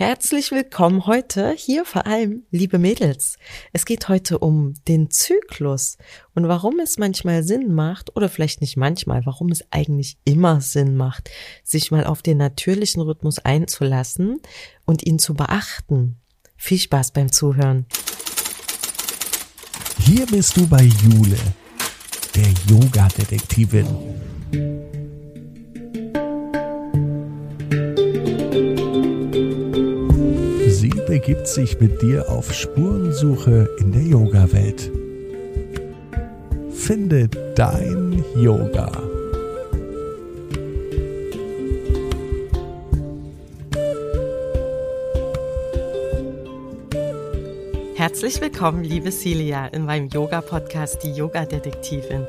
Herzlich willkommen heute hier vor allem, liebe Mädels. Es geht heute um den Zyklus und warum es manchmal Sinn macht oder vielleicht nicht manchmal, warum es eigentlich immer Sinn macht, sich mal auf den natürlichen Rhythmus einzulassen und ihn zu beachten. Viel Spaß beim Zuhören. Hier bist du bei Jule, der Yoga-Detektivin. Begibt sich mit dir auf Spurensuche in der Yoga-Welt. Finde dein Yoga. Herzlich willkommen, liebe Celia, in meinem Yoga-Podcast Die Yoga-Detektivin.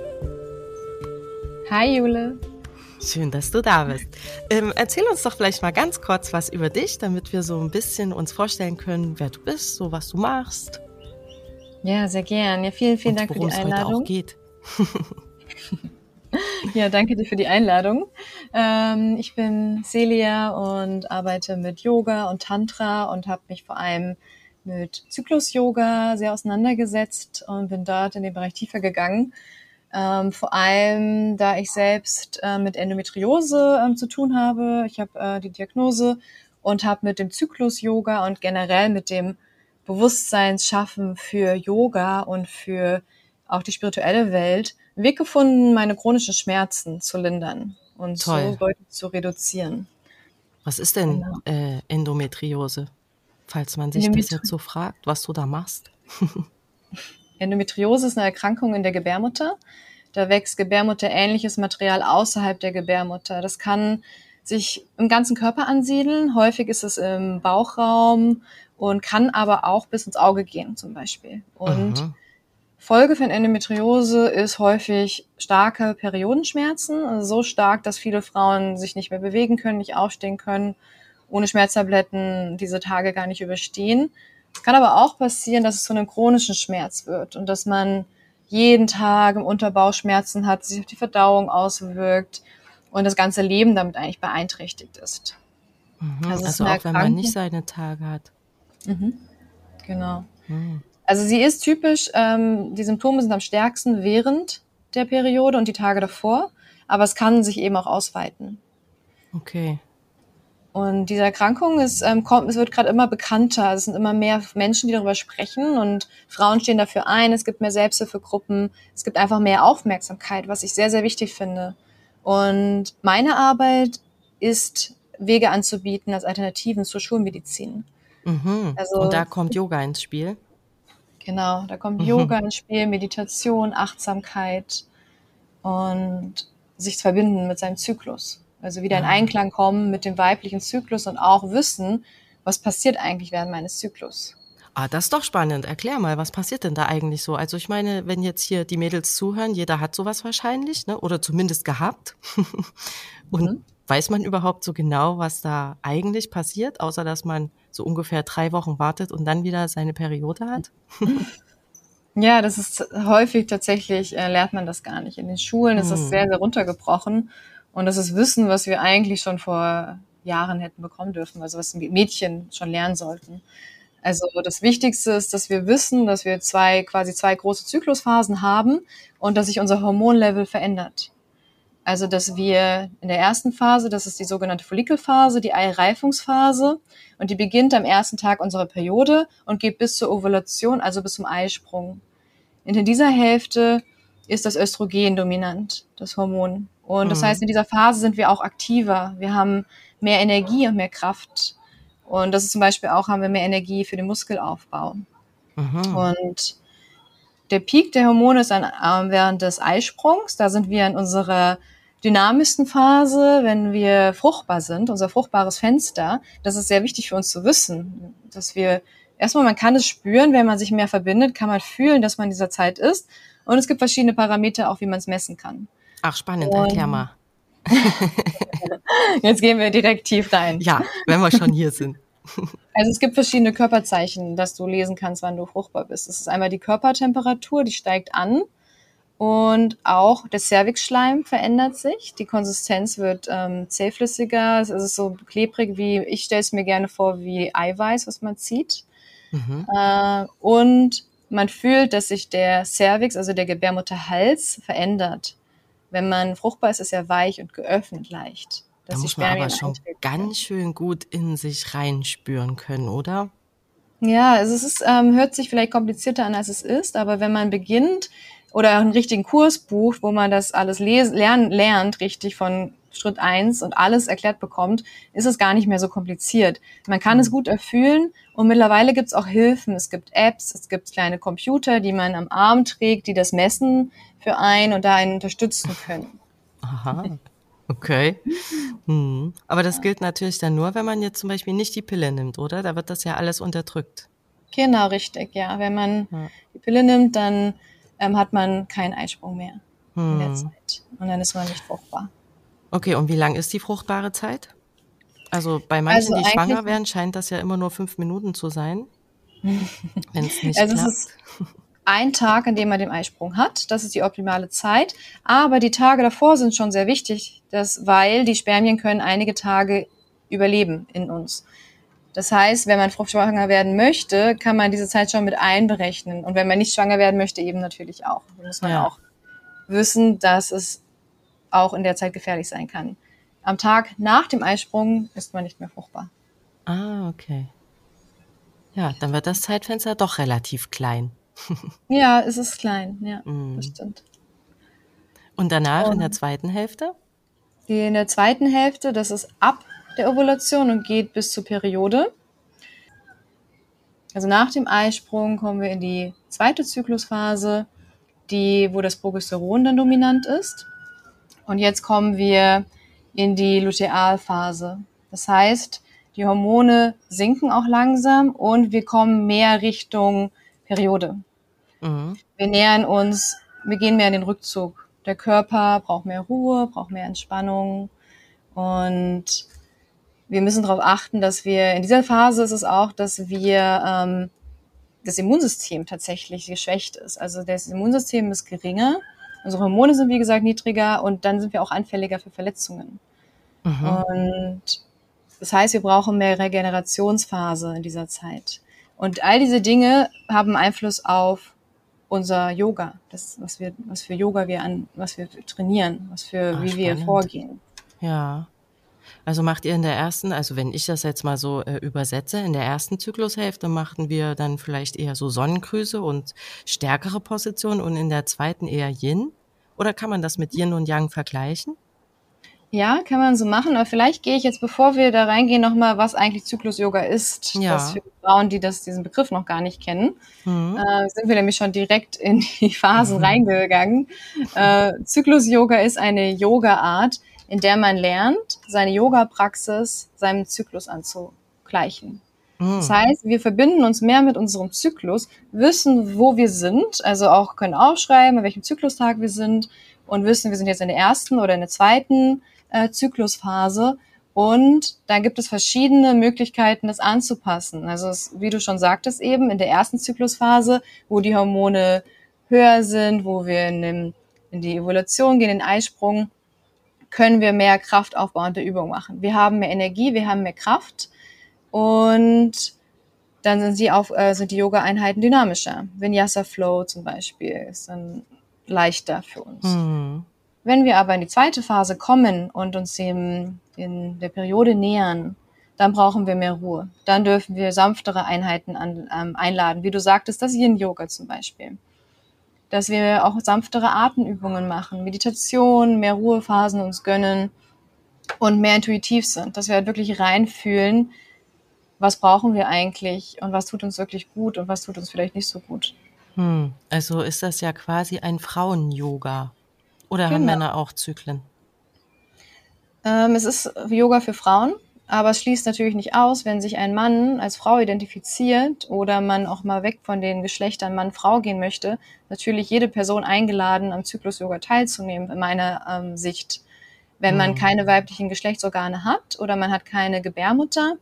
Hi, Jule. Schön, dass du da bist. Ähm, erzähl uns doch vielleicht mal ganz kurz was über dich, damit wir so ein bisschen uns vorstellen können, wer du bist, so was du machst. Ja, sehr gern. Ja, vielen, vielen Und Dank für die Einladung. Heute auch geht. ja, danke dir für die Einladung. Ähm, ich bin Celia und arbeite mit Yoga und Tantra und habe mich vor allem mit Zyklus-Yoga sehr auseinandergesetzt und bin dort in den Bereich tiefer gegangen ähm, vor allem, da ich selbst äh, mit Endometriose ähm, zu tun habe. Ich habe äh, die Diagnose und habe mit dem Zyklus-Yoga und generell mit dem Bewusstseinsschaffen für Yoga und für auch die spirituelle Welt einen Weg gefunden, meine chronischen Schmerzen zu lindern und Toll. so deutlich zu reduzieren. Was ist denn genau. äh, Endometriose? Falls man sich das jetzt so fragt, was du da machst. Endometriose ist eine Erkrankung in der Gebärmutter. Da wächst gebärmutterähnliches Material außerhalb der Gebärmutter. Das kann sich im ganzen Körper ansiedeln. Häufig ist es im Bauchraum und kann aber auch bis ins Auge gehen zum Beispiel. Und Aha. Folge von Endometriose ist häufig starke Periodenschmerzen, also so stark, dass viele Frauen sich nicht mehr bewegen können, nicht aufstehen können, ohne Schmerztabletten diese Tage gar nicht überstehen. Es kann aber auch passieren, dass es zu einem chronischen Schmerz wird und dass man jeden Tag im Unterbauch Schmerzen hat, sich auf die Verdauung auswirkt und das ganze Leben damit eigentlich beeinträchtigt ist. Mhm, also, also auch wenn man nicht seine Tage hat. Mhm, genau. Mhm. Also sie ist typisch, ähm, die Symptome sind am stärksten während der Periode und die Tage davor, aber es kann sich eben auch ausweiten. Okay. Und diese Erkrankung ist, ähm, kommt, es wird gerade immer bekannter. Es sind immer mehr Menschen, die darüber sprechen und Frauen stehen dafür ein. Es gibt mehr Selbsthilfegruppen. Es gibt einfach mehr Aufmerksamkeit, was ich sehr, sehr wichtig finde. Und meine Arbeit ist, Wege anzubieten als Alternativen zur Schulmedizin. Mhm. Also, und da kommt Yoga ins Spiel. Genau, da kommt mhm. Yoga ins Spiel, Meditation, Achtsamkeit und sich verbinden mit seinem Zyklus. Also wieder in ah. Einklang kommen mit dem weiblichen Zyklus und auch wissen, was passiert eigentlich während meines Zyklus. Ah, das ist doch spannend. Erklär mal, was passiert denn da eigentlich so? Also ich meine, wenn jetzt hier die Mädels zuhören, jeder hat sowas wahrscheinlich, ne? Oder zumindest gehabt. und mhm. weiß man überhaupt so genau, was da eigentlich passiert, außer dass man so ungefähr drei Wochen wartet und dann wieder seine Periode hat? ja, das ist häufig tatsächlich, äh, lernt man das gar nicht. In den Schulen ist das hm. sehr, sehr runtergebrochen. Und das ist Wissen, was wir eigentlich schon vor Jahren hätten bekommen dürfen, also was Mädchen schon lernen sollten. Also das Wichtigste ist, dass wir wissen, dass wir zwei, quasi zwei große Zyklusphasen haben und dass sich unser Hormonlevel verändert. Also, dass wir in der ersten Phase, das ist die sogenannte Follikelphase, die Eireifungsphase, und die beginnt am ersten Tag unserer Periode und geht bis zur Ovulation, also bis zum Eisprung. Und in dieser Hälfte ist das Östrogen dominant, das Hormon. Und das mhm. heißt, in dieser Phase sind wir auch aktiver. Wir haben mehr Energie und mehr Kraft. Und das ist zum Beispiel auch, haben wir mehr Energie für den Muskelaufbau. Mhm. Und der Peak der Hormone ist dann äh, während des Eisprungs. Da sind wir in unserer dynamischsten Phase, wenn wir fruchtbar sind, unser fruchtbares Fenster. Das ist sehr wichtig für uns zu wissen, dass wir erstmal, man kann es spüren, wenn man sich mehr verbindet, kann man fühlen, dass man in dieser Zeit ist. Und es gibt verschiedene Parameter, auch wie man es messen kann. Ach, spannend, Und erklär mal. Jetzt gehen wir direkt tief rein. Ja, wenn wir schon hier sind. Also es gibt verschiedene Körperzeichen, dass du lesen kannst, wann du fruchtbar bist. Das ist einmal die Körpertemperatur, die steigt an Und auch der Cervixschleim verändert sich. Die Konsistenz wird ähm, zähflüssiger. Es ist so klebrig wie, ich stelle es mir gerne vor, wie Eiweiß, was man zieht. Mhm. Äh, und man fühlt, dass sich der Cervix, also der Gebärmutterhals, verändert. Wenn man fruchtbar ist, ist er weich und geöffnet leicht. Da muss man aber schon ganz schön gut in sich reinspüren können, oder? Ja, also es ist, ähm, hört sich vielleicht komplizierter an, als es ist, aber wenn man beginnt, oder einen richtigen Kurs bucht, wo man das alles les lernen, lernt, richtig von Schritt eins und alles erklärt bekommt, ist es gar nicht mehr so kompliziert. Man kann es mhm. gut erfüllen und mittlerweile gibt es auch Hilfen. Es gibt Apps, es gibt kleine Computer, die man am Arm trägt, die das messen für einen und da einen unterstützen können. Aha. Okay. Hm. Aber das gilt natürlich dann nur, wenn man jetzt zum Beispiel nicht die Pille nimmt, oder? Da wird das ja alles unterdrückt. Genau, richtig, ja. Wenn man ja. die Pille nimmt, dann ähm, hat man keinen Eisprung mehr hm. in der hm. Zeit. Und dann ist man nicht fruchtbar. Okay, und wie lang ist die fruchtbare Zeit? Also bei manchen, also die schwanger werden, scheint das ja immer nur fünf Minuten zu sein. wenn es nicht also klappt. Es ist ein Tag, an dem man den Eisprung hat. Das ist die optimale Zeit. Aber die Tage davor sind schon sehr wichtig, dass, weil die Spermien können einige Tage überleben in uns. Das heißt, wenn man fruchtschwanger werden möchte, kann man diese Zeit schon mit einberechnen. Und wenn man nicht schwanger werden möchte, eben natürlich auch. Da muss man ja. auch wissen, dass es auch in der Zeit gefährlich sein kann. Am Tag nach dem Eisprung ist man nicht mehr fruchtbar. Ah, okay. Ja, dann wird das Zeitfenster doch relativ klein. ja, es ist klein, ja, mm. das stimmt. Und danach Und in der zweiten Hälfte? In der zweiten Hälfte, das ist ab der Ovulation und geht bis zur Periode. Also nach dem Eisprung kommen wir in die zweite Zyklusphase, die, wo das Progesteron dann dominant ist. Und jetzt kommen wir in die Lutealphase. Das heißt, die Hormone sinken auch langsam und wir kommen mehr Richtung Periode. Mhm. Wir nähern uns, wir gehen mehr in den Rückzug. Der Körper braucht mehr Ruhe, braucht mehr Entspannung und wir müssen darauf achten, dass wir in dieser Phase ist es auch, dass wir ähm, das Immunsystem tatsächlich geschwächt ist. Also das Immunsystem ist geringer, unsere Hormone sind wie gesagt niedriger und dann sind wir auch anfälliger für Verletzungen. Mhm. Und das heißt, wir brauchen mehr Regenerationsphase in dieser Zeit. Und all diese Dinge haben Einfluss auf unser Yoga, das, was wir, was für Yoga wir an, was wir trainieren, was für, Ach, wie spannend. wir vorgehen. Ja. Also macht ihr in der ersten, also wenn ich das jetzt mal so äh, übersetze, in der ersten Zyklushälfte machten wir dann vielleicht eher so Sonnengrüße und stärkere Positionen und in der zweiten eher Yin? Oder kann man das mit Yin und Yang vergleichen? Ja, kann man so machen. Aber vielleicht gehe ich jetzt, bevor wir da reingehen, nochmal, was eigentlich Zyklus-Yoga ist. Ja. Das für Frauen, die das, diesen Begriff noch gar nicht kennen. Mhm. Äh, sind wir nämlich schon direkt in die Phasen mhm. reingegangen. Äh, Zyklus-Yoga ist eine Yoga-Art, in der man lernt, seine Yoga-Praxis seinem Zyklus anzugleichen. Mhm. Das heißt, wir verbinden uns mehr mit unserem Zyklus, wissen, wo wir sind, also auch können aufschreiben, an welchem Zyklustag wir sind und wissen, wir sind jetzt in der ersten oder in der zweiten äh, Zyklusphase. Und da gibt es verschiedene Möglichkeiten, das anzupassen. Also es, wie du schon sagtest eben, in der ersten Zyklusphase, wo die Hormone höher sind, wo wir in, dem, in die Evolution gehen, in den Eisprung, können wir mehr kraftaufbauende Übungen machen. Wir haben mehr Energie, wir haben mehr Kraft und dann sind die, auf, äh, sind die Yoga-Einheiten dynamischer. Vinyasa Flow zum Beispiel ist dann leichter für uns. Mhm. Wenn wir aber in die zweite Phase kommen und uns dem, in der Periode nähern, dann brauchen wir mehr Ruhe. Dann dürfen wir sanftere Einheiten an, ähm, einladen, wie du sagtest, das Yin-Yoga zum Beispiel. Dass wir auch sanftere Atemübungen machen, Meditation, mehr Ruhephasen uns gönnen und mehr intuitiv sind, dass wir halt wirklich reinfühlen, was brauchen wir eigentlich und was tut uns wirklich gut und was tut uns vielleicht nicht so gut. Hm, also ist das ja quasi ein Frauen-Yoga. Oder genau. haben Männer auch Zyklen? Ähm, es ist Yoga für Frauen, aber es schließt natürlich nicht aus, wenn sich ein Mann als Frau identifiziert oder man auch mal weg von den Geschlechtern Mann-Frau gehen möchte, natürlich jede Person eingeladen, am Zyklus-Yoga teilzunehmen, in meiner ähm, Sicht. Wenn man hm. keine weiblichen Geschlechtsorgane hat oder man hat keine Gebärmutter,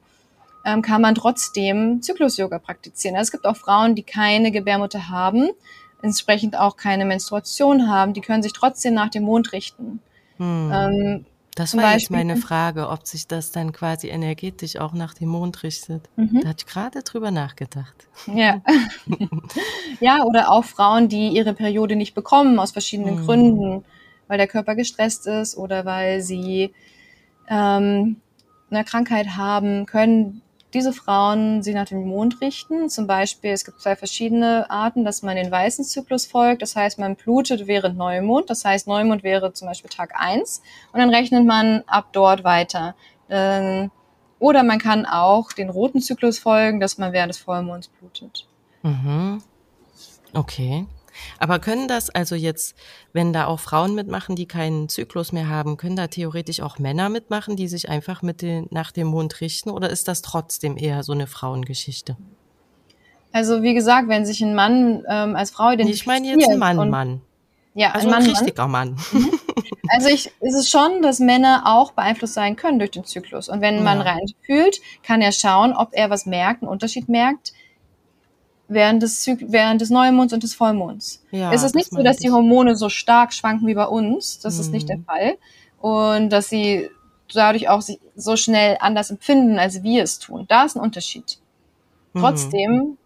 ähm, kann man trotzdem Zyklus-Yoga praktizieren. Also es gibt auch Frauen, die keine Gebärmutter haben, entsprechend auch keine Menstruation haben, die können sich trotzdem nach dem Mond richten. Hm. Ähm, das war Beispiel, jetzt meine Frage, ob sich das dann quasi energetisch auch nach dem Mond richtet. Mhm. Da hatte ich gerade drüber nachgedacht. Ja. ja, oder auch Frauen, die ihre Periode nicht bekommen aus verschiedenen mhm. Gründen, weil der Körper gestresst ist oder weil sie ähm, eine Krankheit haben, können diese Frauen sich nach dem Mond richten. Zum Beispiel, es gibt zwei verschiedene Arten, dass man den weißen Zyklus folgt. Das heißt, man blutet während Neumond. Das heißt, Neumond wäre zum Beispiel Tag eins und dann rechnet man ab dort weiter. Ähm, oder man kann auch den roten Zyklus folgen, dass man während des Vollmonds blutet. Mhm. Okay. Aber können das also jetzt, wenn da auch Frauen mitmachen, die keinen Zyklus mehr haben, können da theoretisch auch Männer mitmachen, die sich einfach mit den, nach dem Mond richten? Oder ist das trotzdem eher so eine Frauengeschichte? Also wie gesagt, wenn sich ein Mann ähm, als Frau identifiziert. Ich meine jetzt ein Mann, Mann. Ja, also ein, Mann, ein richtiger Mann. Mann. Mhm. Also ich, ist es schon, dass Männer auch beeinflusst sein können durch den Zyklus. Und wenn ein Mann ja. reinfühlt, kann er schauen, ob er was merkt, einen Unterschied merkt während des, Zyk während des Neumonds und des Vollmonds. Ja, es ist nicht so, dass die Hormone so stark schwanken wie bei uns. Das mhm. ist nicht der mhm. Fall. Und dass sie dadurch auch so schnell anders empfinden, als wir es tun. Da ist ein Unterschied. Mhm. Trotzdem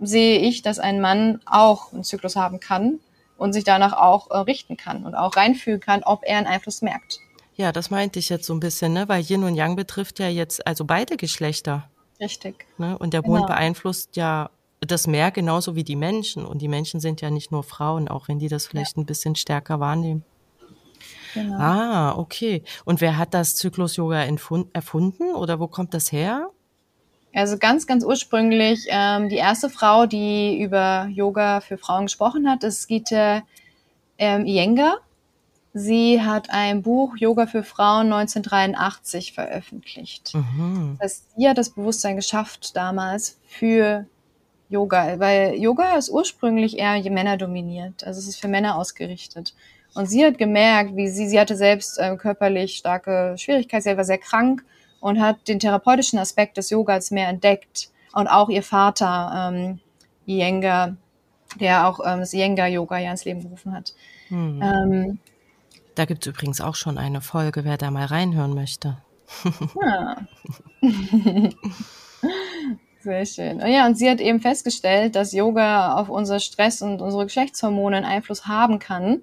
sehe ich, dass ein Mann auch einen Zyklus haben kann und sich danach auch äh, richten kann und auch reinfühlen kann, ob er einen Einfluss merkt. Ja, das meinte ich jetzt so ein bisschen, ne? weil Yin und Yang betrifft ja jetzt also beide Geschlechter. Richtig. Ne? Und der Mond genau. beeinflusst ja das Meer genauso wie die Menschen. Und die Menschen sind ja nicht nur Frauen, auch wenn die das vielleicht ja. ein bisschen stärker wahrnehmen. Genau. Ah, okay. Und wer hat das Zyklus-Yoga erfunden oder wo kommt das her? Also ganz, ganz ursprünglich ähm, die erste Frau, die über Yoga für Frauen gesprochen hat, ist Gita ähm, Iyengar. Sie hat ein Buch Yoga für Frauen 1983 veröffentlicht. Mhm. Das heißt, sie hat das Bewusstsein geschafft damals für Yoga, weil Yoga ist ursprünglich eher Männer dominiert. Also es ist für Männer ausgerichtet. Und sie hat gemerkt, wie sie, sie hatte selbst äh, körperlich starke Schwierigkeiten, sie war sehr krank und hat den therapeutischen Aspekt des Yogas mehr entdeckt. Und auch ihr Vater, ähm, Iyengar, der auch ähm, das Iyengar-Yoga ja ins Leben gerufen hat. Hm. Ähm, da gibt es übrigens auch schon eine Folge, wer da mal reinhören möchte. Ja. Sehr schön. Ja, und sie hat eben festgestellt, dass Yoga auf unser Stress und unsere Geschlechtshormone einen Einfluss haben kann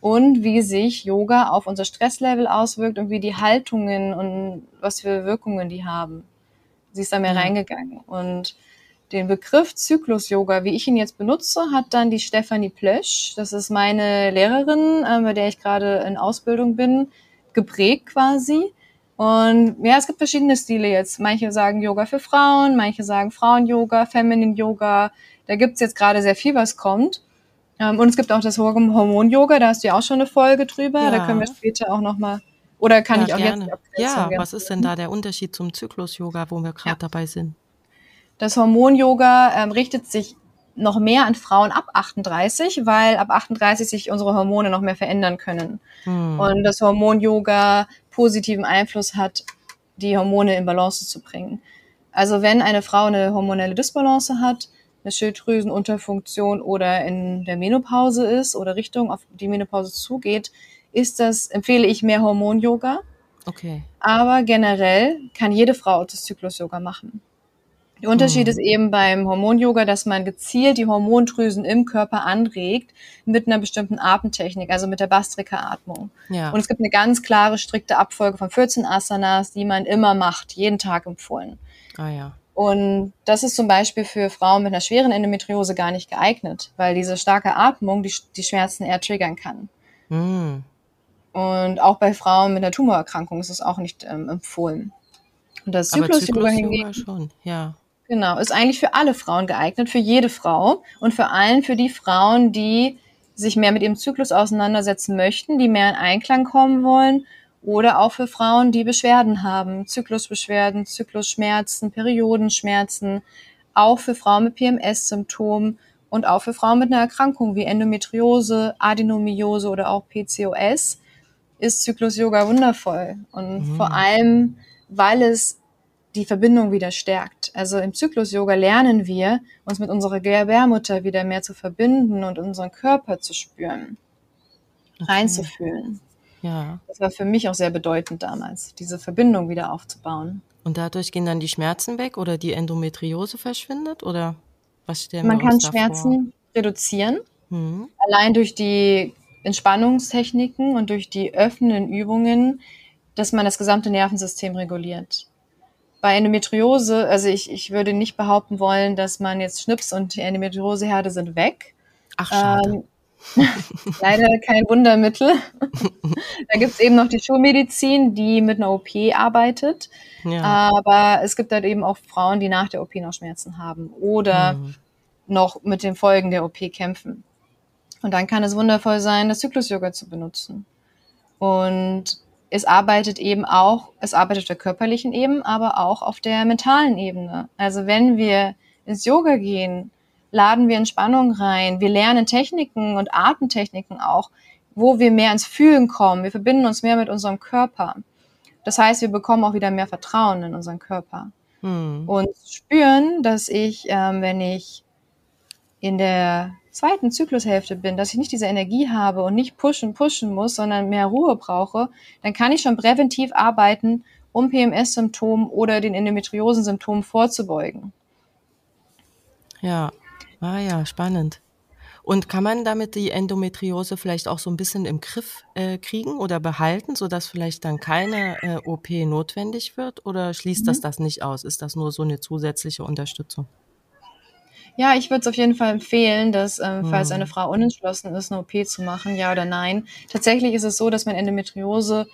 und wie sich Yoga auf unser Stresslevel auswirkt und wie die Haltungen und was für Wirkungen die haben. Sie ist da mehr ja. reingegangen. Und den Begriff Zyklus-Yoga, wie ich ihn jetzt benutze, hat dann die Stefanie Plösch, das ist meine Lehrerin, äh, bei der ich gerade in Ausbildung bin, geprägt quasi. Und ja, es gibt verschiedene Stile jetzt. Manche sagen Yoga für Frauen, manche sagen Frauen-Yoga, Feminine Yoga. Da gibt's jetzt gerade sehr viel, was kommt. Ähm, und es gibt auch das Hormon-Yoga, da hast du ja auch schon eine Folge drüber. Ja. Da können wir später auch nochmal, oder kann ja, ich auch gerne. jetzt Ja, was ist denn da der Unterschied zum Zyklus-Yoga, wo wir gerade ja. dabei sind? Das Hormon-Yoga ähm, richtet sich noch mehr an Frauen ab 38, weil ab 38 sich unsere Hormone noch mehr verändern können. Hm. Und das Hormon-Yoga positiven Einfluss hat, die Hormone in Balance zu bringen. Also wenn eine Frau eine hormonelle Disbalance hat, eine Schilddrüsenunterfunktion oder in der Menopause ist oder Richtung auf die Menopause zugeht, ist das, empfehle ich mehr Hormon-Yoga. Okay. Aber generell kann jede Frau das Zyklus-Yoga machen. Der Unterschied mhm. ist eben beim Hormon-Yoga, dass man gezielt die Hormondrüsen im Körper anregt mit einer bestimmten Atemtechnik, also mit der Bastrika-Atmung. Ja. Und es gibt eine ganz klare, strikte Abfolge von 14 Asanas, die man immer macht, jeden Tag empfohlen. Ah ja. Und das ist zum Beispiel für Frauen mit einer schweren Endometriose gar nicht geeignet, weil diese starke Atmung die, die Schmerzen eher triggern kann. Mhm. Und auch bei Frauen mit einer Tumorerkrankung ist es auch nicht ähm, empfohlen. Und das Zyklus-Yoga hingegen schon, ja. Genau, ist eigentlich für alle Frauen geeignet, für jede Frau und vor allem für die Frauen, die sich mehr mit ihrem Zyklus auseinandersetzen möchten, die mehr in Einklang kommen wollen oder auch für Frauen, die Beschwerden haben, Zyklusbeschwerden, Zyklusschmerzen, Periodenschmerzen, auch für Frauen mit PMS-Symptomen und auch für Frauen mit einer Erkrankung wie Endometriose, Adenomyose oder auch PCOS ist Zyklus-Yoga wundervoll und mhm. vor allem, weil es die Verbindung wieder stärkt. Also im Zyklus-Yoga lernen wir, uns mit unserer Gebärmutter wieder mehr zu verbinden und unseren Körper zu spüren, okay. reinzufühlen. Ja. Das war für mich auch sehr bedeutend damals, diese Verbindung wieder aufzubauen. Und dadurch gehen dann die Schmerzen weg oder die Endometriose verschwindet oder was stellen Man kann Schmerzen vor? reduzieren, hm. allein durch die Entspannungstechniken und durch die öffnenden Übungen, dass man das gesamte Nervensystem reguliert. Bei Endometriose, also ich, ich würde nicht behaupten wollen, dass man jetzt schnips und die Endometrioseherde sind weg. Ach, schade. Ähm, Leider kein Wundermittel. da gibt es eben noch die Schulmedizin, die mit einer OP arbeitet. Ja. Aber es gibt halt eben auch Frauen, die nach der OP noch Schmerzen haben oder mhm. noch mit den Folgen der OP kämpfen. Und dann kann es wundervoll sein, das Zyklus-Yoga zu benutzen. Und es arbeitet eben auch, es arbeitet auf der körperlichen Ebene, aber auch auf der mentalen Ebene. Also wenn wir ins Yoga gehen, laden wir Entspannung rein. Wir lernen Techniken und Atemtechniken auch, wo wir mehr ins Fühlen kommen. Wir verbinden uns mehr mit unserem Körper. Das heißt, wir bekommen auch wieder mehr Vertrauen in unseren Körper. Hm. Und spüren, dass ich, ähm, wenn ich in der zweiten Zyklushälfte bin, dass ich nicht diese Energie habe und nicht pushen, pushen muss, sondern mehr Ruhe brauche, dann kann ich schon präventiv arbeiten, um PMS-Symptomen oder den Endometriosen-Symptomen vorzubeugen. Ja, Ah ja, spannend. Und kann man damit die Endometriose vielleicht auch so ein bisschen im Griff äh, kriegen oder behalten, sodass vielleicht dann keine äh, OP notwendig wird? Oder schließt mhm. das das nicht aus? Ist das nur so eine zusätzliche Unterstützung? Ja, ich würde es auf jeden Fall empfehlen, dass, ähm, falls eine. Frau unentschlossen ist, eine OP zu machen, ja oder nein. Tatsächlich ist es so, dass man Endometriose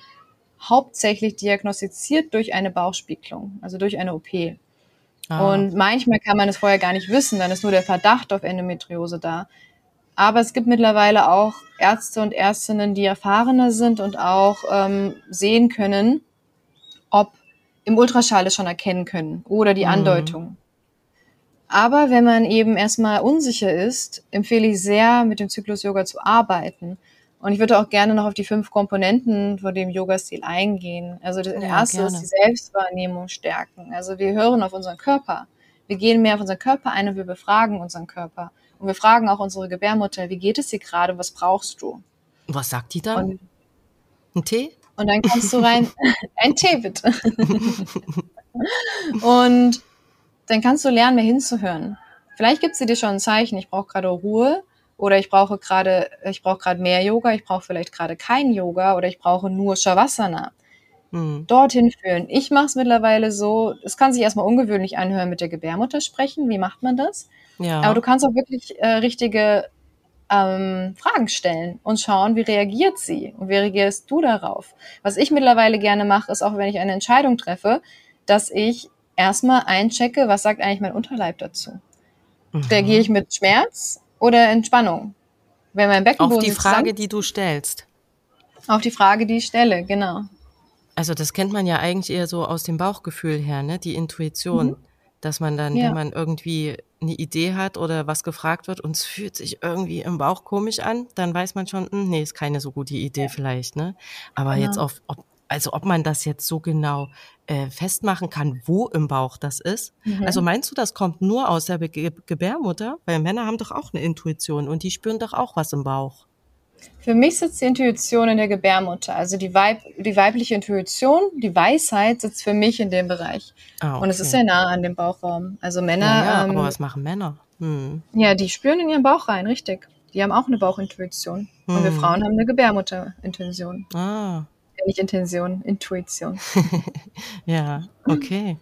hauptsächlich diagnostiziert durch eine Bauchspiegelung, also durch eine OP. Ah. Und manchmal kann man es vorher gar nicht wissen, dann ist nur der Verdacht auf Endometriose da. Aber es gibt mittlerweile auch Ärzte und Ärztinnen, die erfahrener sind und auch ähm, sehen können, ob im Ultraschall es schon erkennen können oder die mhm. Andeutung. Aber wenn man eben erstmal unsicher ist, empfehle ich sehr, mit dem Zyklus-Yoga zu arbeiten und ich würde auch gerne noch auf die fünf Komponenten von dem Yoga-Stil eingehen. Also das ja, erste gerne. ist die Selbstwahrnehmung stärken. Also wir hören auf unseren Körper. Wir gehen mehr auf unseren Körper ein und wir befragen unseren Körper. Und wir fragen auch unsere Gebärmutter, wie geht es dir gerade, was brauchst du? Was sagt die dann? Und, ein Tee? Und dann kannst du rein, ein Tee bitte. und dann kannst du lernen, mehr hinzuhören. Vielleicht gibt sie dir schon ein Zeichen, ich brauche gerade Ruhe oder ich brauche gerade, ich brauche gerade mehr Yoga, ich brauche vielleicht gerade kein Yoga oder ich brauche nur Shavasana. Mhm. Dorthin führen. Ich mache es mittlerweile so, es kann sich erstmal ungewöhnlich anhören, mit der Gebärmutter sprechen. Wie macht man das? Ja. Aber du kannst auch wirklich äh, richtige ähm, Fragen stellen und schauen, wie reagiert sie und wie reagierst du darauf. Was ich mittlerweile gerne mache, ist auch, wenn ich eine Entscheidung treffe, dass ich erstmal einchecke, was sagt eigentlich mein Unterleib dazu. Mhm. Reagiere ich mit Schmerz oder Entspannung. Wenn mein Beckenboden Auf die Frage, die du stellst. Auf die Frage, die ich stelle, genau. Also das kennt man ja eigentlich eher so aus dem Bauchgefühl her, ne? Die Intuition, mhm. dass man dann, ja. wenn man irgendwie eine Idee hat oder was gefragt wird und es fühlt sich irgendwie im Bauch komisch an, dann weiß man schon, hm, nee, ist keine so gute Idee ja. vielleicht, ne? Aber genau. jetzt auf, ob, also ob man das jetzt so genau äh, festmachen kann, wo im Bauch das ist. Mhm. Also meinst du, das kommt nur aus der Ge Gebärmutter? Weil Männer haben doch auch eine Intuition und die spüren doch auch was im Bauch. Für mich sitzt die Intuition in der Gebärmutter. Also die, Weib die weibliche Intuition, die Weisheit sitzt für mich in dem Bereich. Ah, okay. Und es ist sehr nah an dem Bauchraum. Also Männer. Ja, ja ähm, aber was machen Männer? Hm. Ja, die spüren in ihren Bauch rein, richtig. Die haben auch eine Bauchintuition. Hm. Und wir hm. Frauen haben eine Gebärmutterintuition. Ah, nicht Intention, Intuition. ja, okay.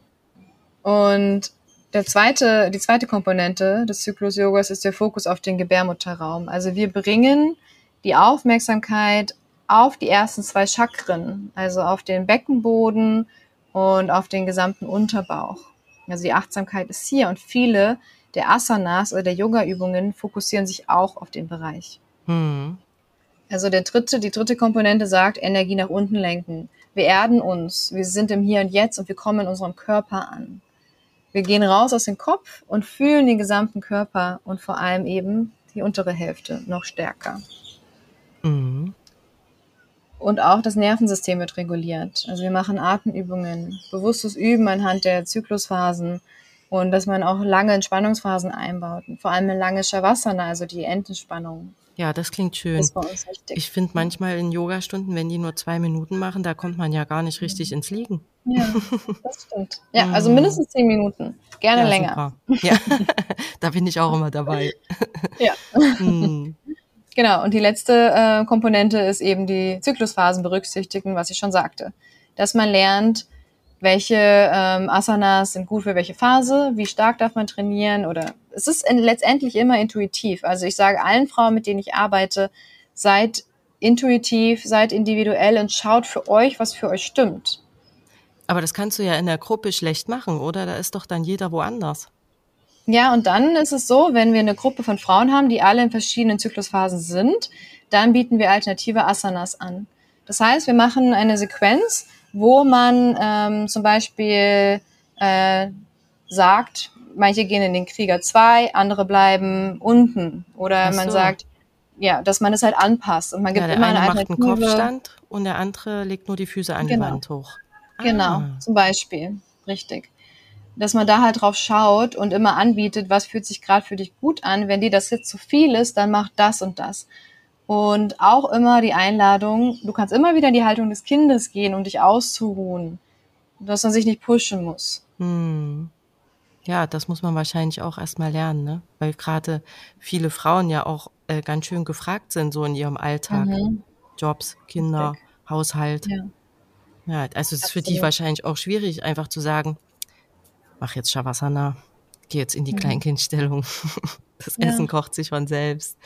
Und der zweite, die zweite Komponente des Zyklus-Yogas ist der Fokus auf den Gebärmutterraum. Also wir bringen die Aufmerksamkeit auf die ersten zwei Chakren, also auf den Beckenboden und auf den gesamten Unterbauch. Also die Achtsamkeit ist hier und viele der Asanas oder der Yoga-Übungen fokussieren sich auch auf den Bereich. Hm. Also der dritte, die dritte Komponente sagt, Energie nach unten lenken. Wir erden uns, wir sind im Hier und Jetzt und wir kommen in unserem Körper an. Wir gehen raus aus dem Kopf und fühlen den gesamten Körper und vor allem eben die untere Hälfte noch stärker. Mhm. Und auch das Nervensystem wird reguliert. Also wir machen Atemübungen, bewusstes Üben anhand der Zyklusphasen und dass man auch lange Entspannungsphasen einbaut. Vor allem eine lange Shavasana, also die Endentspannung. Ja, das klingt schön. Das war uns wichtig. Ich finde manchmal in Yogastunden, wenn die nur zwei Minuten machen, da kommt man ja gar nicht richtig ins Liegen. Ja, das stimmt. Ja, also mindestens zehn Minuten. Gerne ja, länger. Super. Ja, da bin ich auch immer dabei. Ja. Hm. Genau, und die letzte äh, Komponente ist eben die Zyklusphasen berücksichtigen, was ich schon sagte. Dass man lernt, welche ähm, Asanas sind gut für welche Phase, wie stark darf man trainieren oder es ist in, letztendlich immer intuitiv. Also ich sage allen Frauen, mit denen ich arbeite, seid intuitiv, seid individuell und schaut für euch, was für euch stimmt. Aber das kannst du ja in der Gruppe schlecht machen, oder? Da ist doch dann jeder woanders. Ja, und dann ist es so, wenn wir eine Gruppe von Frauen haben, die alle in verschiedenen Zyklusphasen sind, dann bieten wir alternative Asanas an. Das heißt, wir machen eine Sequenz, wo man ähm, zum Beispiel äh, sagt, manche gehen in den Krieger 2, andere bleiben unten. Oder so. man sagt, ja, dass man es halt anpasst. Und man gibt ja, immer eine, eine macht einen Kopfstand und der andere legt nur die Füße an genau. die Wand hoch. Genau, ah. Genau, zum Beispiel. Richtig dass man da halt drauf schaut und immer anbietet, was fühlt sich gerade für dich gut an. Wenn dir das jetzt zu viel ist, dann mach das und das. Und auch immer die Einladung, du kannst immer wieder in die Haltung des Kindes gehen, um dich auszuruhen, dass man sich nicht pushen muss. Hm. Ja, das muss man wahrscheinlich auch erstmal lernen, ne? Weil gerade viele Frauen ja auch äh, ganz schön gefragt sind, so in ihrem Alltag. Mhm. Jobs, Kinder, Richtig. Haushalt. Ja. ja also es ist für dich wahrscheinlich auch schwierig, einfach zu sagen, mach jetzt Shavasana, geh jetzt in die mhm. Kleinkindstellung. Das ja. Essen kocht sich von selbst.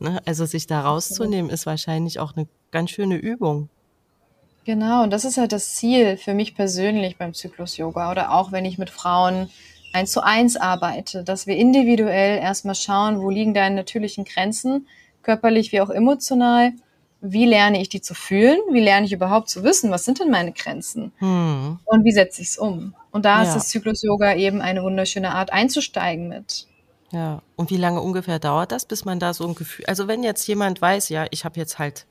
Ne? Also sich da rauszunehmen, ist wahrscheinlich auch eine ganz schöne Übung. Genau, und das ist halt das Ziel für mich persönlich beim Zyklus-Yoga oder auch wenn ich mit Frauen eins zu eins arbeite, dass wir individuell erstmal schauen, wo liegen deine natürlichen Grenzen, körperlich wie auch emotional wie lerne ich die zu fühlen? Wie lerne ich überhaupt zu wissen, was sind denn meine Grenzen? Hm. Und wie setze ich es um? Und da ja. ist das Zyklus-Yoga eben eine wunderschöne Art einzusteigen mit. Ja, und wie lange ungefähr dauert das, bis man da so ein Gefühl, also wenn jetzt jemand weiß, ja, ich habe jetzt halt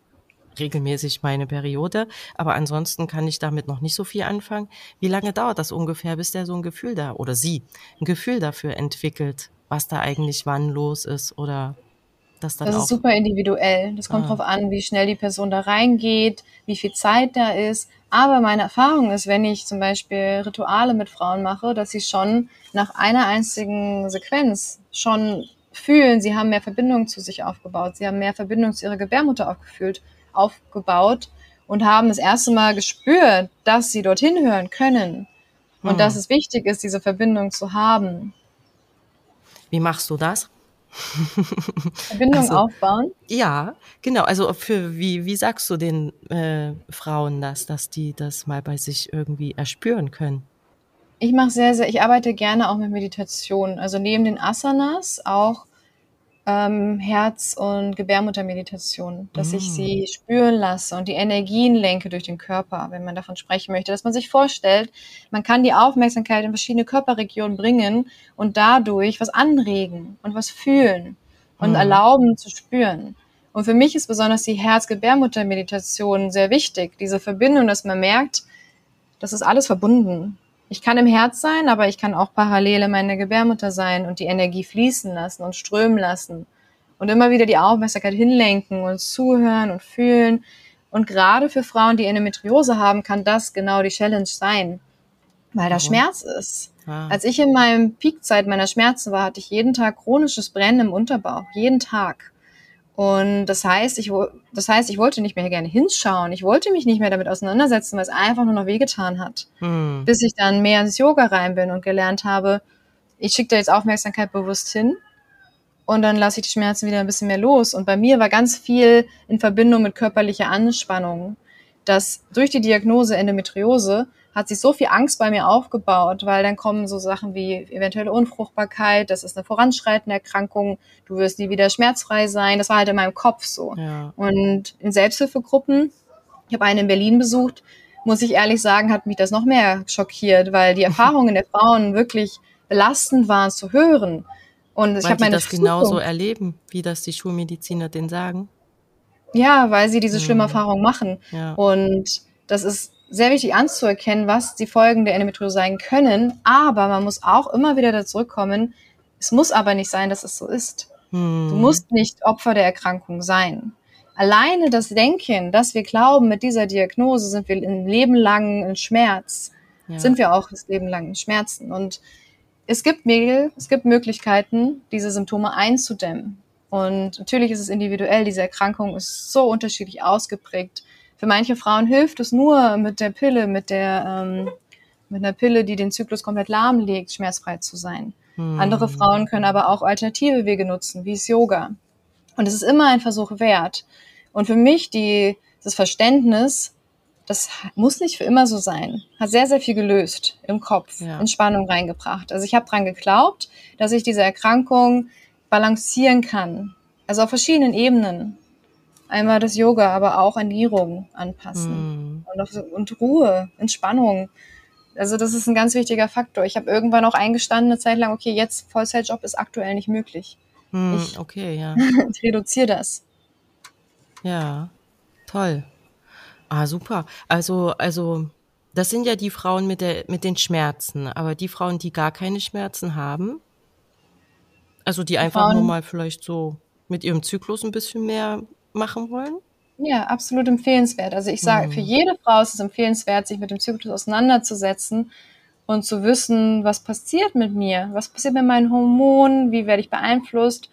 regelmäßig meine Periode, aber ansonsten kann ich damit noch nicht so viel anfangen. Wie lange dauert das ungefähr, bis der so ein Gefühl da oder sie ein Gefühl dafür entwickelt, was da eigentlich wann los ist oder das dann das auch. ist super individuell. Das kommt ah. drauf an, wie schnell die Person da reingeht, wie viel Zeit da ist. Aber meine Erfahrung ist, wenn ich zum Beispiel Rituale mit Frauen mache, dass sie schon nach einer einzigen Sequenz schon fühlen, sie haben mehr Verbindung zu sich aufgebaut, sie haben mehr Verbindung zu ihrer Gebärmutter aufgefühlt, aufgebaut und haben das erste Mal gespürt, dass sie dorthin hören können und hm. dass es wichtig ist, diese Verbindung zu haben. Wie machst du das? Verbindung also, aufbauen? Ja, genau. Also für wie, wie sagst du den äh, Frauen das, dass die das mal bei sich irgendwie erspüren können? Ich mache sehr, sehr, ich arbeite gerne auch mit Meditation. Also neben den Asanas auch ähm, Herz- und Gebärmuttermeditation, dass mm. ich sie spüren lasse und die Energien lenke durch den Körper, wenn man davon sprechen möchte, dass man sich vorstellt, man kann die Aufmerksamkeit in verschiedene Körperregionen bringen und dadurch was anregen und was fühlen und mm. erlauben zu spüren. Und für mich ist besonders die Herz-Gebärmutter-Meditation sehr wichtig, diese Verbindung, dass man merkt, das ist alles verbunden. Ich kann im Herz sein, aber ich kann auch parallel in meiner Gebärmutter sein und die Energie fließen lassen und strömen lassen. Und immer wieder die Aufmerksamkeit hinlenken und zuhören und fühlen. Und gerade für Frauen, die Endometriose haben, kann das genau die Challenge sein, weil da Schmerz ist. Ah. Als ich in meinem Peakzeit meiner Schmerzen war, hatte ich jeden Tag chronisches Brennen im Unterbauch. Jeden Tag. Und das heißt, ich, das heißt, ich wollte nicht mehr gerne hinschauen. Ich wollte mich nicht mehr damit auseinandersetzen, weil es einfach nur noch wehgetan hat. Hm. Bis ich dann mehr ins Yoga rein bin und gelernt habe, ich schicke da jetzt Aufmerksamkeit bewusst hin und dann lasse ich die Schmerzen wieder ein bisschen mehr los. Und bei mir war ganz viel in Verbindung mit körperlicher Anspannung, dass durch die Diagnose Endometriose hat sich so viel Angst bei mir aufgebaut, weil dann kommen so Sachen wie eventuelle Unfruchtbarkeit, das ist eine voranschreitende Erkrankung, du wirst nie wieder schmerzfrei sein. Das war halt in meinem Kopf so. Ja. Und in Selbsthilfegruppen, ich habe eine in Berlin besucht, muss ich ehrlich sagen, hat mich das noch mehr schockiert, weil die Erfahrungen der Frauen wirklich belastend waren zu hören. Und ich habe meine das genauso erleben, wie das die Schulmediziner denn sagen? Ja, weil sie diese schlimme Mhm. Erfahrung machen. Ja. Und das ist sehr wichtig anzuerkennen, was die Folgen der Endometriose sein können. Aber man muss auch immer wieder da zurückkommen. Es muss aber nicht sein, dass es so ist. Hm. Du musst nicht Opfer der Erkrankung sein. Alleine das Denken, dass wir glauben, mit dieser Diagnose sind wir ein Leben lang in Schmerz, ja. sind wir auch das Leben lang in Schmerzen. Und es gibt Mittel, es gibt Möglichkeiten, diese Symptome einzudämmen. Und natürlich ist es individuell, diese Erkrankung ist so unterschiedlich ausgeprägt. Für manche Frauen hilft es nur mit der Pille, mit der ähm, mit einer Pille, die den Zyklus komplett lahmlegt, schmerzfrei zu sein. Hm. Andere Frauen können aber auch alternative Wege nutzen, wie es Yoga. Und es ist immer ein Versuch wert. Und für mich die, das Verständnis, das muss nicht für immer so sein, hat sehr, sehr viel gelöst im Kopf, Ja. Entspannung reingebracht. Also ich habe dran geglaubt, dass ich diese Erkrankung balancieren kann. Also auf verschiedenen Ebenen. Einmal das Yoga, aber auch Ernährung anpassen. Hm. Und, auf, und Ruhe, Entspannung. Also das ist ein ganz wichtiger Faktor. Ich habe irgendwann auch eingestanden, eine Zeit lang, okay, jetzt Vollzeitjob ist aktuell nicht möglich. Hm. Ich- Okay, ja. Ich reduziere das. Ja, toll. Ah, super. Also, also, das sind ja die Frauen mit der, mit den Schmerzen, aber die Frauen, die gar keine Schmerzen haben, also die einfach Frauen- nur mal vielleicht so mit ihrem Zyklus ein bisschen mehr machen wollen. Ja, absolut empfehlenswert. Also ich sage, Mhm. für jede Frau ist es empfehlenswert, sich mit dem Zyklus auseinanderzusetzen und zu wissen, was passiert mit mir, was passiert mit meinen Hormonen, wie werde ich beeinflusst.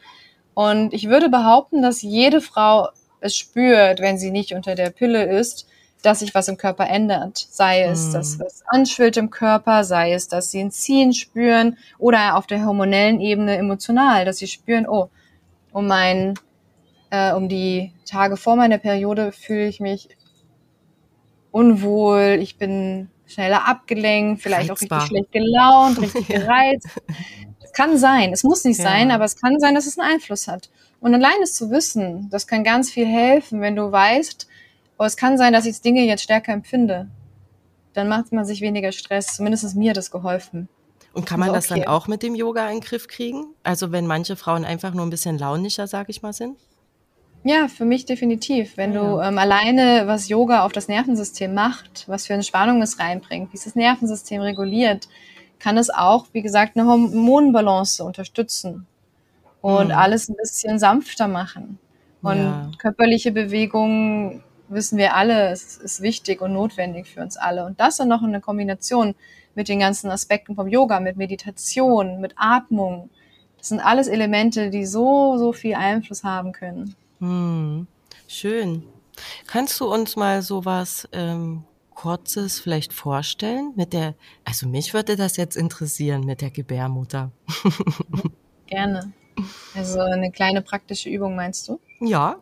Und ich würde behaupten, dass jede Frau es spürt, wenn sie nicht unter der Pille ist, dass sich was im Körper ändert. Sei es, Mhm. dass was anschwillt im Körper, sei es, dass sie ein Ziehen spüren oder auf der hormonellen Ebene emotional, dass sie spüren, oh, um mein äh, um die Tage vor meiner Periode fühle ich mich unwohl, ich bin schneller abgelenkt, vielleicht auch Reizbar. richtig schlecht gelaunt, richtig gereizt. Es kann sein, es muss nicht Ja. sein, aber es kann sein, dass es einen Einfluss hat. Und allein es zu wissen, das kann ganz viel helfen, wenn du weißt, oh, es kann sein, dass ich Dinge jetzt stärker empfinde. Dann macht man sich weniger Stress. Zumindest ist mir das geholfen. Und kann man Also das dann auch mit dem Yoga in den Griff kriegen? Also wenn manche Frauen einfach nur ein bisschen launischer, sag ich mal, sind? Ja, für mich definitiv. Wenn Ja. du ähm, alleine, was Yoga auf das Nervensystem macht, was für Entspannung es reinbringt, wie es das Nervensystem reguliert, kann es auch, wie gesagt, eine Hormonbalance unterstützen und Mhm. alles ein bisschen sanfter machen. Und Ja. körperliche Bewegungen, wissen wir alle, es ist wichtig und notwendig für uns alle. Und das dann noch in der Kombination mit den ganzen Aspekten vom Yoga, mit Meditation, mit Atmung. Das sind alles Elemente, die so, so viel Einfluss haben können. Hm, schön. Kannst du uns mal sowas ähm, Kurzes vielleicht vorstellen mit der, also mich würde das jetzt interessieren mit der Gebärmutter. Gerne. Also eine kleine praktische Übung meinst du? Ja,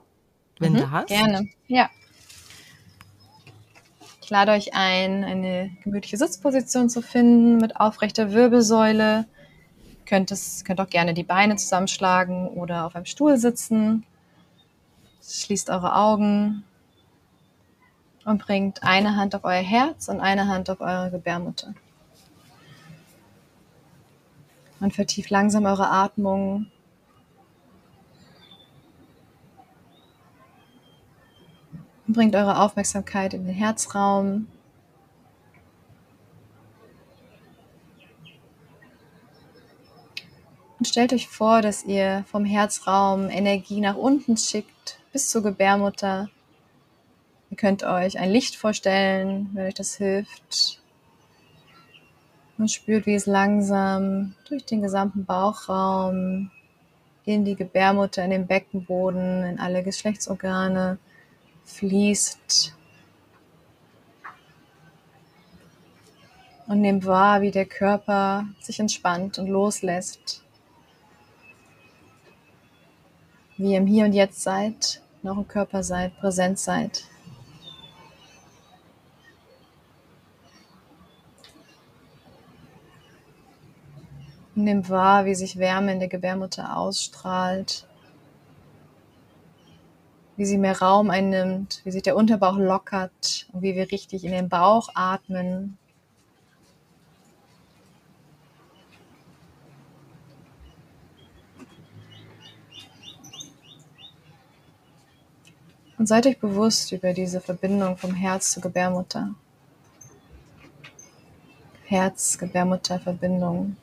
wenn Mhm, du hast. Gerne. Ja. Ich lade euch ein, eine gemütliche Sitzposition zu finden mit aufrechter Wirbelsäule. Könnt, es, könnt auch gerne die Beine zusammenschlagen oder auf einem Stuhl sitzen. Schließt eure Augen und bringt eine Hand auf euer Herz und eine Hand auf eure Gebärmutter. Und vertieft langsam eure Atmung. Und bringt eure Aufmerksamkeit in den Herzraum. Und stellt euch vor, dass ihr vom Herzraum Energie nach unten schickt bis zur Gebärmutter. Ihr könnt euch ein Licht vorstellen, wenn euch das hilft. Und spürt, wie es langsam durch den gesamten Bauchraum in die Gebärmutter, in den Beckenboden, in alle Geschlechtsorgane fließt. Und nehmt wahr, wie der Körper sich entspannt und loslässt. Wie ihr im Hier und Jetzt seid, noch im Körper seid, präsent seid. Nehmt wahr, wie sich Wärme in der Gebärmutter ausstrahlt wie sie mehr Raum einnimmt, wie sich der Unterbauch lockert und wie wir richtig in den Bauch atmen. Und seid euch bewusst über diese Verbindung vom Herz zur Gebärmutter. Herz-Gebärmutter-Verbindung.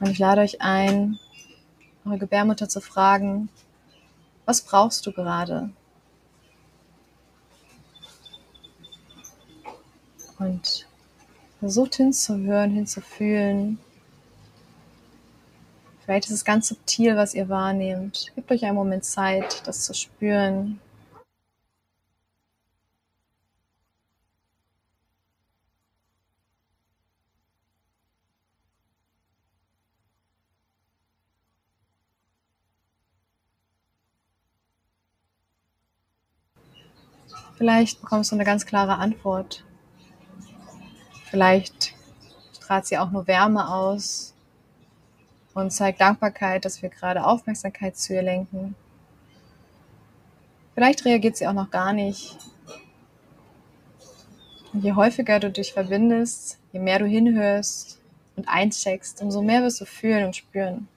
Und ich lade euch ein, eure Gebärmutter zu fragen, was brauchst du gerade? Und versucht hinzuhören, hinzufühlen. Vielleicht ist es ganz subtil, was ihr wahrnehmt. Gebt euch einen Moment Zeit, das zu spüren. Vielleicht bekommst du eine ganz klare Antwort. Vielleicht strahlt sie auch nur Wärme aus und zeigt Dankbarkeit, dass wir gerade Aufmerksamkeit zu ihr lenken. Vielleicht reagiert sie auch noch gar nicht. Und je häufiger du dich verbindest, je mehr du hinhörst und eincheckst, umso mehr wirst du fühlen und spüren.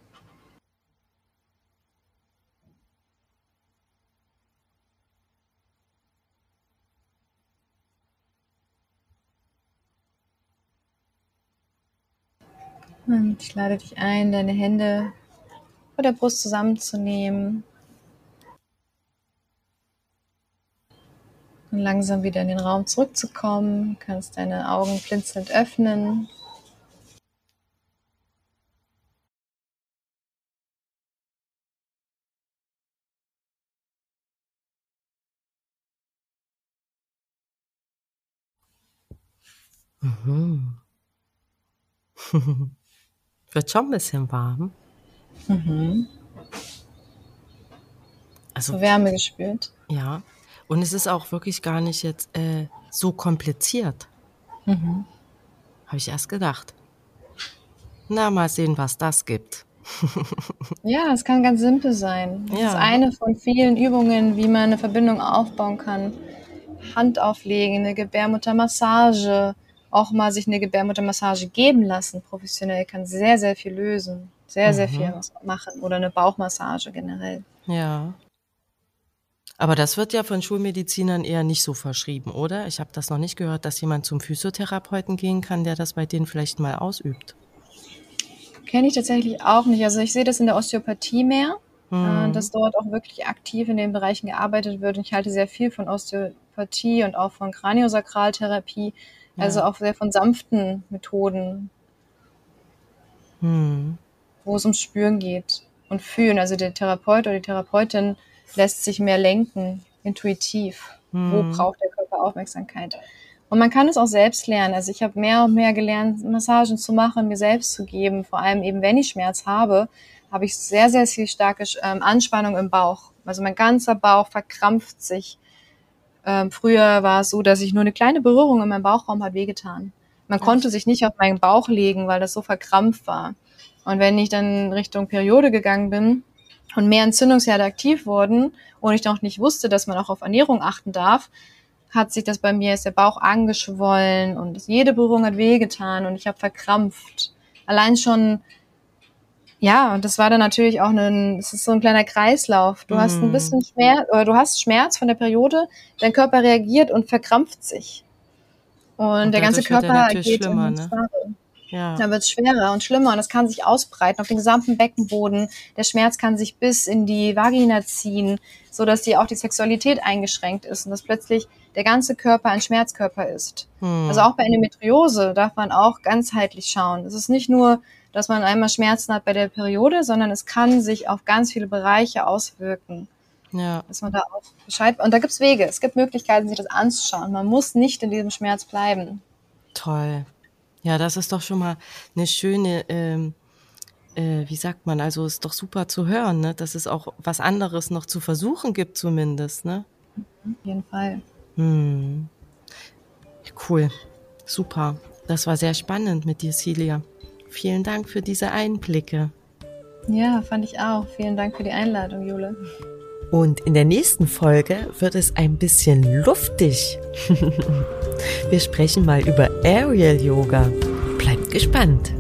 Und ich lade dich ein, deine Hände vor der Brust zusammenzunehmen und langsam wieder in den Raum zurückzukommen. Du kannst deine Augen blinzelnd öffnen. Mhm. Wird schon ein bisschen warm. Mhm. Also So Wärme gespürt. ja. Und es ist auch wirklich gar nicht jetzt äh, so kompliziert. Mhm. Habe ich erst gedacht. Na, mal sehen, was das gibt. Ja, es kann ganz simpel sein. Das Ja. ist eine von vielen Übungen, wie man eine Verbindung aufbauen kann. Hand auflegen, eine Gebärmuttermassage, auch mal sich eine Gebärmuttermassage geben lassen, professionell, kann sehr, sehr viel lösen. Sehr, sehr Mhm. viel machen. Oder eine Bauchmassage generell. Ja. Aber das wird ja von Schulmedizinern eher nicht so verschrieben, oder? Ich habe das noch nicht gehört, dass jemand zum Physiotherapeuten gehen kann, der das bei denen vielleicht mal ausübt. Kenne ich tatsächlich auch nicht. Also ich sehe das in der Osteopathie mehr, Hm. dass dort auch wirklich aktiv in den Bereichen gearbeitet wird. Und ich halte sehr viel von Osteopathie und auch von Kraniosakraltherapie, also auch sehr von sanften Methoden, Hm. wo es ums Spüren geht und Fühlen. Also der Therapeut oder die Therapeutin lässt sich mehr lenken, intuitiv. Wo Hm. braucht der Körper Aufmerksamkeit? Und man kann es auch selbst lernen. Also ich habe mehr und mehr gelernt, Massagen zu machen, mir selbst zu geben. Vor allem eben, wenn ich Schmerz habe, habe ich sehr, sehr viel starke ähm, Anspannung im Bauch. Also mein ganzer Bauch verkrampft sich. Ähm, früher war es so, dass ich nur eine kleine Berührung in meinem Bauchraum hat wehgetan. Man konnte sich nicht auf meinen Bauch legen, weil das so verkrampft war. Und wenn ich dann Richtung Periode gegangen bin und mehr Entzündungsherde aktiv wurden und ich noch nicht wusste, dass man auch auf Ernährung achten darf, hat sich das bei mir, ist der Bauch angeschwollen und jede Berührung hat wehgetan und ich habe verkrampft. Allein schon, ja, und das war dann natürlich auch ein, es ist so ein kleiner Kreislauf. Du hast ein Mhm. bisschen Schmerz, oder du hast Schmerz von der Periode, dein Körper reagiert und verkrampft sich. Und, Und der ganze er Körper geht schlimmer, in ne? Starre. Ja. Dann wird es schwerer und schlimmer und das kann sich ausbreiten auf den gesamten Beckenboden. Der Schmerz kann sich bis in die Vagina ziehen, so dass die auch die Sexualität eingeschränkt ist und dass plötzlich der ganze Körper ein Schmerzkörper ist. Hm. Also auch bei Endometriose darf man auch ganzheitlich schauen. Es ist nicht nur, dass man einmal Schmerzen hat bei der Periode, sondern es kann sich auf ganz viele Bereiche auswirken. ja. Dass man da auch Bescheid. Und da gibt's Wege, es gibt Möglichkeiten, sich das anzuschauen. Man muss nicht in diesem Schmerz bleiben. Toll. Ja, das ist doch schon mal eine schöne, ähm, äh, wie sagt man, also ist doch super zu hören, ne? dass es auch was anderes noch zu versuchen gibt zumindest. Ne? Auf jeden Fall. Hm. Cool, super. Das war sehr spannend mit dir, Celia. Vielen Dank für diese Einblicke. Ja, fand ich auch. Vielen Dank für die Einladung, Jule. Und in der nächsten Folge wird es ein bisschen luftig. Wir sprechen mal über Aerial Yoga. Bleibt gespannt.